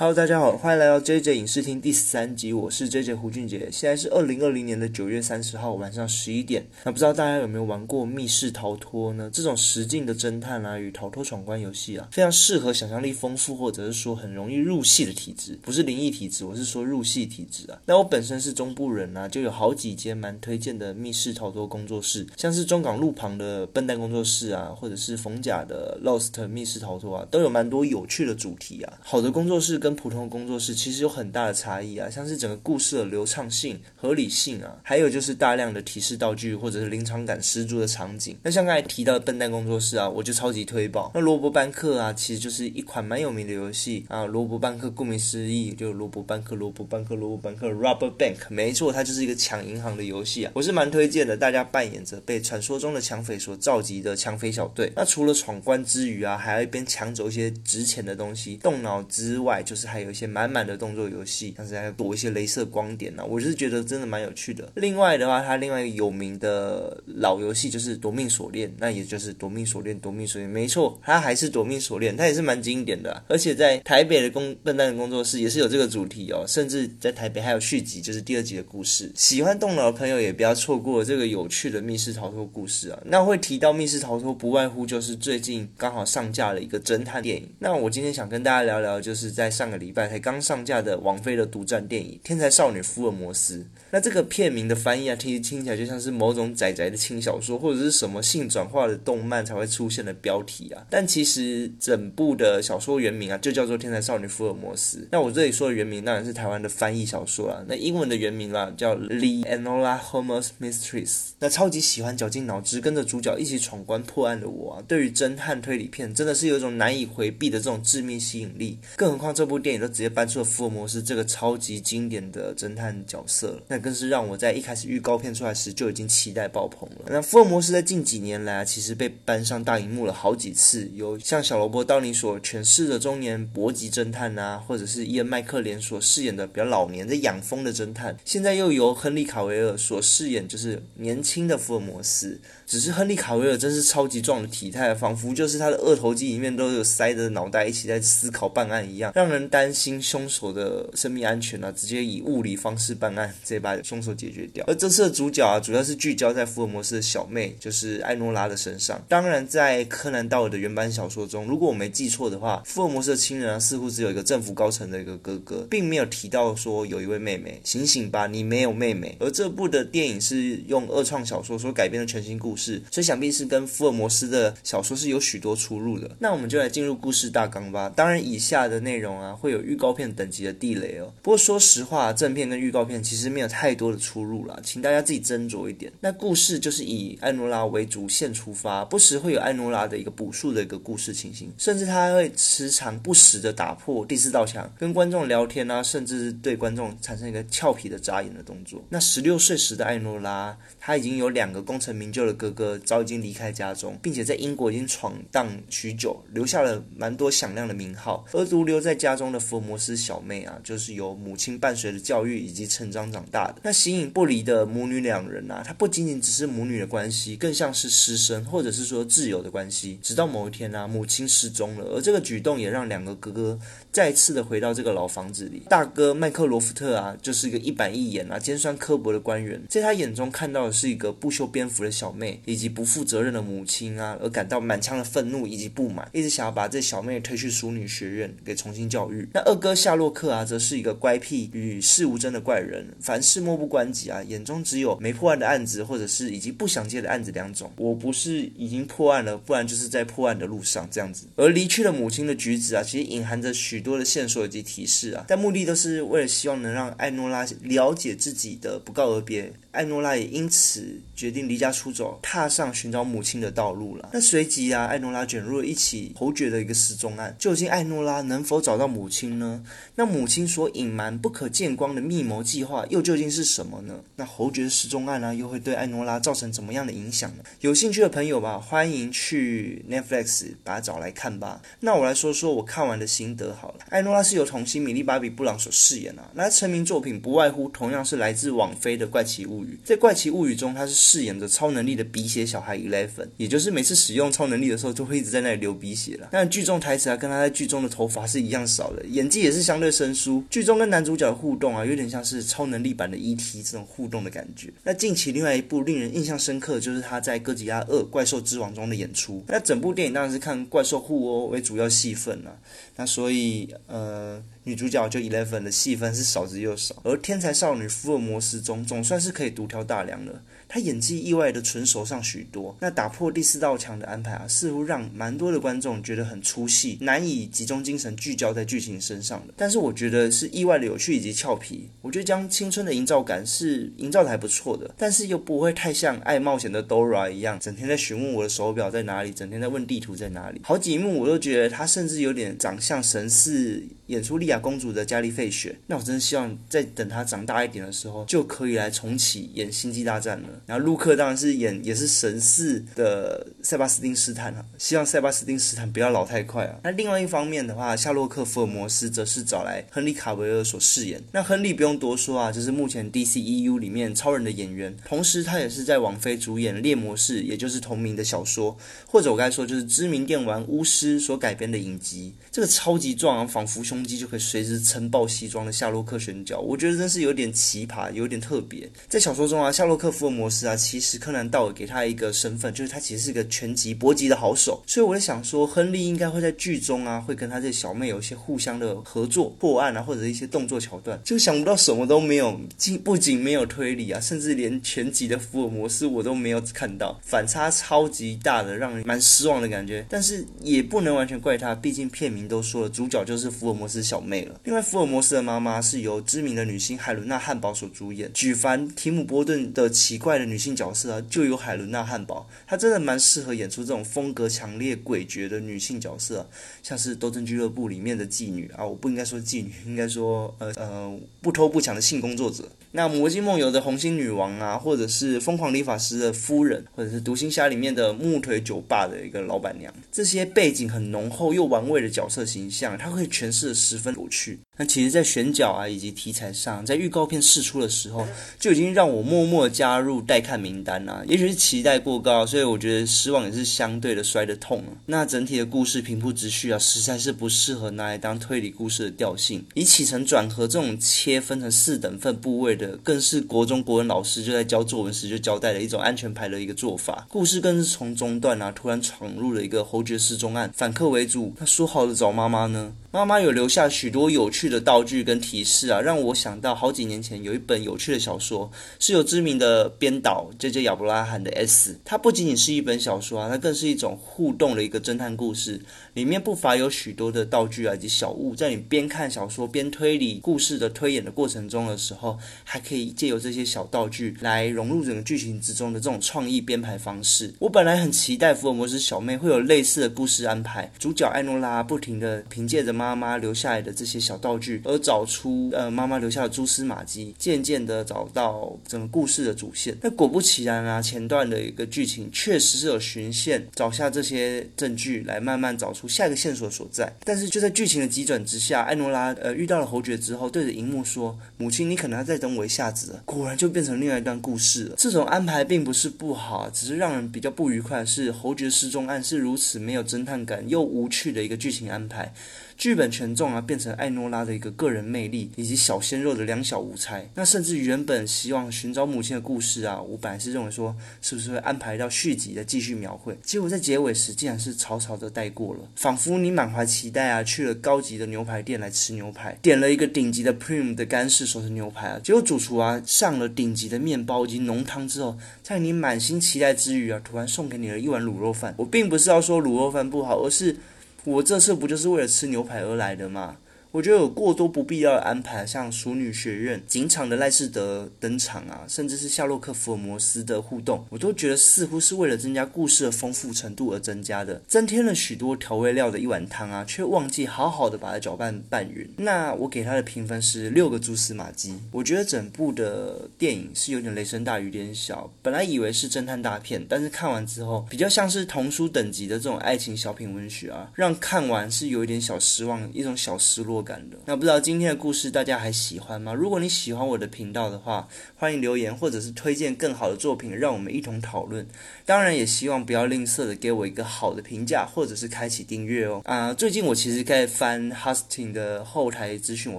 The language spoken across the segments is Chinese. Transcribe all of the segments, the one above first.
Hello，大家好，欢迎来到 JJ 影视厅第三集，我是 JJ 胡俊杰。现在是二零二零年的九月三十号晚上十一点。那不知道大家有没有玩过密室逃脱呢？这种实境的侦探啊与逃脱闯关游戏啊，非常适合想象力丰富或者是说很容易入戏的体质，不是灵异体质，我是说入戏体质啊。那我本身是中部人啊，就有好几间蛮推荐的密室逃脱工作室，像是中港路旁的笨蛋工作室啊，或者是逢甲的 Lost 密室逃脱啊，都有蛮多有趣的主题啊。好的工作室跟跟普通的工作室其实有很大的差异啊，像是整个故事的流畅性、合理性啊，还有就是大量的提示道具或者是临场感十足的场景。那像刚才提到的笨蛋工作室啊，我就超级推爆。那罗伯班克啊，其实就是一款蛮有名的游戏啊。罗伯班克顾名思义就是罗伯班克、罗伯班克、罗伯班克 （Rubber Bank），没错，它就是一个抢银行的游戏啊。我是蛮推荐的，大家扮演着被传说中的抢匪所召集的抢匪小队。那除了闯关之余啊，还要一边抢走一些值钱的东西，动脑之外就。是还有一些满满的动作游戏，像是还要躲一些镭射光点呢，我是觉得真的蛮有趣的。另外的话，它另外一个有名的老游戏就是《夺命锁链》，那也就是《夺命锁链》，夺命锁链，没错，它还是《夺命锁链》，它也是蛮经典的。而且在台北的工笨蛋的工作室也是有这个主题哦，甚至在台北还有续集，就是第二集的故事。喜欢动脑的朋友也不要错过这个有趣的密室逃脱故事啊。那会提到密室逃脱，不外乎就是最近刚好上架了一个侦探电影。那我今天想跟大家聊聊，就是在上。上个礼拜才刚上架的王菲的独占电影《天才少女福尔摩斯》，那这个片名的翻译啊，听听起来就像是某种仔仔的轻小说，或者是什么性转化的动漫才会出现的标题啊。但其实整部的小说原名啊，就叫做《天才少女福尔摩斯》。那我这里说的原名当然是台湾的翻译小说啊，那英文的原名啦叫《Lee Enola Holmes Mysteries》。那超级喜欢绞尽脑汁跟着主角一起闯关破案的我啊，对于侦探推理片真的是有一种难以回避的这种致命吸引力。更何况这部。电影都直接搬出了福尔摩斯这个超级经典的侦探角色，那更是让我在一开始预告片出来时就已经期待爆棚了。那福尔摩斯在近几年来啊，其实被搬上大荧幕了好几次，有像小罗伯·道尼所诠释的中年搏击侦探啊，或者是伊恩·麦克连所饰演的比较老年的养蜂的侦探，现在又由亨利·卡维尔所饰演就是年轻的福尔摩斯。只是亨利·卡维尔真是超级壮的体态，仿佛就是他的二头肌里面都有塞着脑袋一起在思考办案一样，让人担心凶手的生命安全啊！直接以物理方式办案，直接把凶手解决掉。而这次的主角啊，主要是聚焦在福尔摩斯的小妹，就是艾诺拉的身上。当然，在柯南道尔的原版小说中，如果我没记错的话，福尔摩斯的亲人啊，似乎只有一个政府高层的一个哥哥，并没有提到说有一位妹妹。醒醒吧，你没有妹妹。而这部的电影是用二创小说所改编的全新故事。所以想必是跟福尔摩斯的小说是有许多出入的。那我们就来进入故事大纲吧。当然，以下的内容啊会有预告片等级的地雷哦。不过说实话，正片跟预告片其实没有太多的出入啦，请大家自己斟酌一点。那故事就是以艾诺拉为主线出发，不时会有艾诺拉的一个补述的一个故事情形，甚至他还会时常不时的打破第四道墙，跟观众聊天啊，甚至是对观众产生一个俏皮的眨眼的动作。那十六岁时的艾诺拉，他已经有两个功成名就的哥。哥早已经离开家中，并且在英国已经闯荡许久，留下了蛮多响亮的名号。而独留在家中的福尔摩斯小妹啊，就是由母亲伴随着教育以及成长长大的。那形影不离的母女两人啊，她不仅仅只是母女的关系，更像是师生或者是说挚友的关系。直到某一天啊，母亲失踪了，而这个举动也让两个哥哥再次的回到这个老房子里。大哥麦克罗福特啊，就是一个一板一眼啊、尖酸刻薄的官员，在他眼中看到的是一个不修边幅的小妹。以及不负责任的母亲啊，而感到满腔的愤怒以及不满，一直想要把这小妹推去淑女学院给重新教育。那二哥夏洛克啊，则是一个乖僻与世无争的怪人，凡事漠不关己啊，眼中只有没破案的案子，或者是已经不想接的案子两种。我不是已经破案了，不然就是在破案的路上这样子。而离去的母亲的举止啊，其实隐含着许许多的线索以及提示啊，但目的都是为了希望能让艾诺拉了解自己的不告而别。艾诺拉也因此决定离家出走，踏上寻找母亲的道路了。那随即啊，艾诺拉卷入了一起侯爵的一个失踪案。究竟艾诺拉能否找到母亲呢？那母亲所隐瞒不可见光的密谋计划又究竟是什么呢？那侯爵失踪案呢，又会对艾诺拉造成怎么样的影响呢？有兴趣的朋友吧，欢迎去 Netflix 把它找来看吧。那我来说说我看完的心得好了。艾诺拉是由童星米莉·芭比·布朗所饰演啊。那成名作品不外乎同样是来自网飞的《怪奇物语》。在《怪奇物语》中，他是饰演着超能力的鼻血小孩 Eleven，也就是每次使用超能力的时候，就会一直在那里流鼻血了。但剧中台词啊，跟他在剧中的头发是一样少的，演技也是相对生疏。剧中跟男主角的互动啊，有点像是超能力版的 E.T. 这种互动的感觉。那近期另外一部令人印象深刻，就是他在《哥吉拉二：怪兽之王》中的演出。那整部电影当然是看怪兽互殴为主要戏份了。那所以呃。女主角就 Eleven 的戏份是少之又少，而天才少女福尔摩斯中总算是可以独挑大梁了。他演技意外的纯熟上许多，那打破第四道墙的安排啊，似乎让蛮多的观众觉得很出戏，难以集中精神聚焦在剧情身上的。但是我觉得是意外的有趣以及俏皮，我觉得将青春的营造感是营造的还不错的，但是又不会太像爱冒险的 Dora 一样，整天在询问我的手表在哪里，整天在问地图在哪里。好几幕我都觉得他甚至有点长相神似演出莉亚公主的加利费雪。那我真的希望在等她长大一点的时候，就可以来重启演星际大战了。然后陆克当然是演也是神似的塞巴斯汀斯坦哈，希望塞巴斯汀斯坦不要老太快啊。那另外一方面的话，夏洛克福尔摩斯则是找来亨利卡维尔所饰演。那亨利不用多说啊，就是目前 DCEU 里面超人的演员，同时他也是在网飞主演《猎魔士》，也就是同名的小说，或者我该说就是知名电玩巫师所改编的影集。这个超级壮啊，仿佛攻击就可以随时撑爆西装的夏洛克选角，我觉得真是有点奇葩，有点特别。在小说中啊，夏洛克福尔摩斯啊。其实柯南道尔给他一个身份，就是他其实是个拳击搏击的好手，所以我在想说，亨利应该会在剧中啊，会跟他这小妹有一些互相的合作破案啊，或者一些动作桥段，就想不到什么都没有，仅不仅没有推理啊，甚至连拳击的福尔摩斯我都没有看到，反差超级大的，让人蛮失望的感觉。但是也不能完全怪他，毕竟片名都说了，主角就是福尔摩是小妹了。另外，福尔摩斯的妈妈是由知名的女星海伦娜汉堡所主演，举凡提姆波顿的奇怪的女性。角色啊，就有海伦娜汉堡，她真的蛮适合演出这种风格强烈、诡谲的女性角色，像是《斗争俱乐部》里面的妓女啊，我不应该说妓女，应该说呃呃不偷不抢的性工作者。那《魔镜梦游》的红心女王啊，或者是《疯狂理发师》的夫人，或者是《独行侠》里面的木腿酒吧的一个老板娘，这些背景很浓厚又玩味的角色形象，她会诠释的十分有趣。那其实，在选角啊以及题材上，在预告片试出的时候，就已经让我默默加入待看名单了。也许是期待过高，所以我觉得失望也是相对的摔得痛啊。那整体的故事平铺直叙啊，实在是不适合拿来当推理故事的调性。以起承转合这种切分成四等份部位的，更是国中国文老师就在教作文时就交代了一种安全牌的一个做法。故事更是从中段啊，突然闯入了一个侯爵失踪案，反客为主。那说好的找妈妈呢？妈妈有留下许多有趣的道具跟提示啊，让我想到好几年前有一本有趣的小说，是由知名的编导 J.J. 亚伯拉罕的 S。它不仅仅是一本小说啊，它更是一种互动的一个侦探故事，里面不乏有许多的道具啊以及小物，在你边看小说边推理故事的推演的过程中的时候，还可以借由这些小道具来融入整个剧情之中的这种创意编排方式。我本来很期待福尔摩斯小妹会有类似的故事安排，主角艾诺拉不停的凭借着。妈妈留下来的这些小道具，而找出呃妈妈留下的蛛丝马迹，渐渐的找到整个故事的主线。那果不其然啊，前段的一个剧情确实是有循线，找下这些证据来慢慢找出下一个线索所在。但是就在剧情的急转直下，艾诺拉呃遇到了侯爵之后，对着荧幕说：“母亲，你可能要再等我一下子。”果然就变成另外一段故事了。这种安排并不是不好，只是让人比较不愉快的是，侯爵失踪案是如此没有侦探感又无趣的一个剧情安排。剧本权重啊，变成艾诺拉的一个个人魅力，以及小鲜肉的两小无猜。那甚至原本希望寻找母亲的故事啊，我本来是认为说，是不是会安排到续集再继续描绘？结果在结尾时，竟然是草草的带过了，仿佛你满怀期待啊，去了高级的牛排店来吃牛排，点了一个顶级的 Prime 的干式熟成牛排啊，结果主厨啊上了顶级的面包以及浓汤之后，在你满心期待之余啊，突然送给你了一碗卤肉饭。我并不是要说卤肉饭不好，而是。我这次不就是为了吃牛排而来的吗？我觉得有过多不必要的安排，像《熟女学院》警场的赖士德登场啊，甚至是夏洛克福尔摩斯的互动，我都觉得似乎是为了增加故事的丰富程度而增加的，增添了许多调味料的一碗汤啊，却忘记好好的把它搅拌拌匀。那我给他的评分是六个蛛丝马迹。我觉得整部的电影是有点雷声大雨点小，本来以为是侦探大片，但是看完之后比较像是童书等级的这种爱情小品文学啊，让看完是有一点小失望，一种小失落。感的。那不知道今天的故事大家还喜欢吗？如果你喜欢我的频道的话，欢迎留言或者是推荐更好的作品，让我们一同讨论。当然也希望不要吝啬的给我一个好的评价，或者是开启订阅哦。啊，最近我其实在翻 Hosting 的后台资讯，我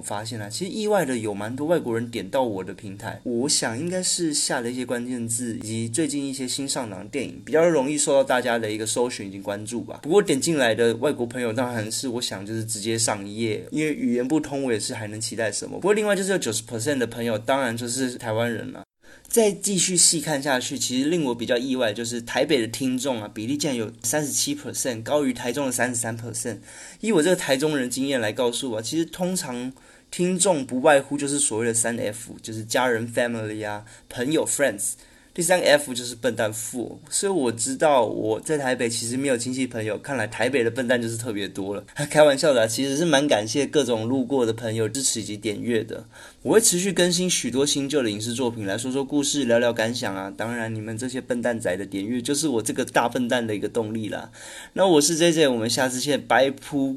发现啊，其实意外的有蛮多外国人点到我的平台。我想应该是下了一些关键字，以及最近一些新上档电影比较容易受到大家的一个搜寻以及关注吧。不过点进来的外国朋友当然是我想就是直接上一页，因为语言不通，我也是还能期待什么。不过另外就是有九十 percent 的朋友，当然就是台湾人了。再继续细看下去，其实令我比较意外，就是台北的听众啊，比例竟然有三十七 percent，高于台中的三十三 percent。以我这个台中人经验来告诉我，其实通常听众不外乎就是所谓的三 F，就是家人 family 啊，朋友 friends。第三个 F 就是笨蛋富，所以我知道我在台北其实没有亲戚朋友，看来台北的笨蛋就是特别多了。开玩笑的，其实是蛮感谢各种路过的朋友支持以及点阅的。我会持续更新许多新旧的影视作品，来说说故事，聊聊感想啊。当然，你们这些笨蛋仔的点阅就是我这个大笨蛋的一个动力啦。那我是 J J，我们下次见，拜噗。